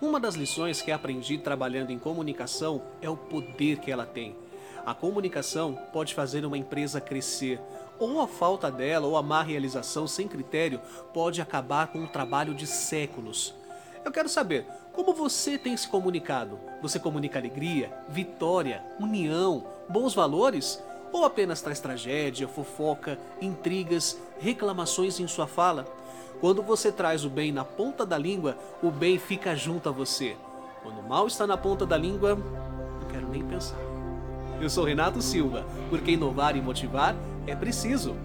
Uma das lições que aprendi trabalhando em comunicação é o poder que ela tem. A comunicação pode fazer uma empresa crescer, ou a falta dela ou a má realização sem critério pode acabar com um trabalho de séculos. Eu quero saber, como você tem se comunicado? Você comunica alegria, vitória, união, bons valores? Ou apenas traz tragédia, fofoca, intrigas, reclamações em sua fala? Quando você traz o bem na ponta da língua, o bem fica junto a você. Quando o mal está na ponta da língua, não quero nem pensar. Eu sou Renato Silva, porque inovar e motivar é preciso.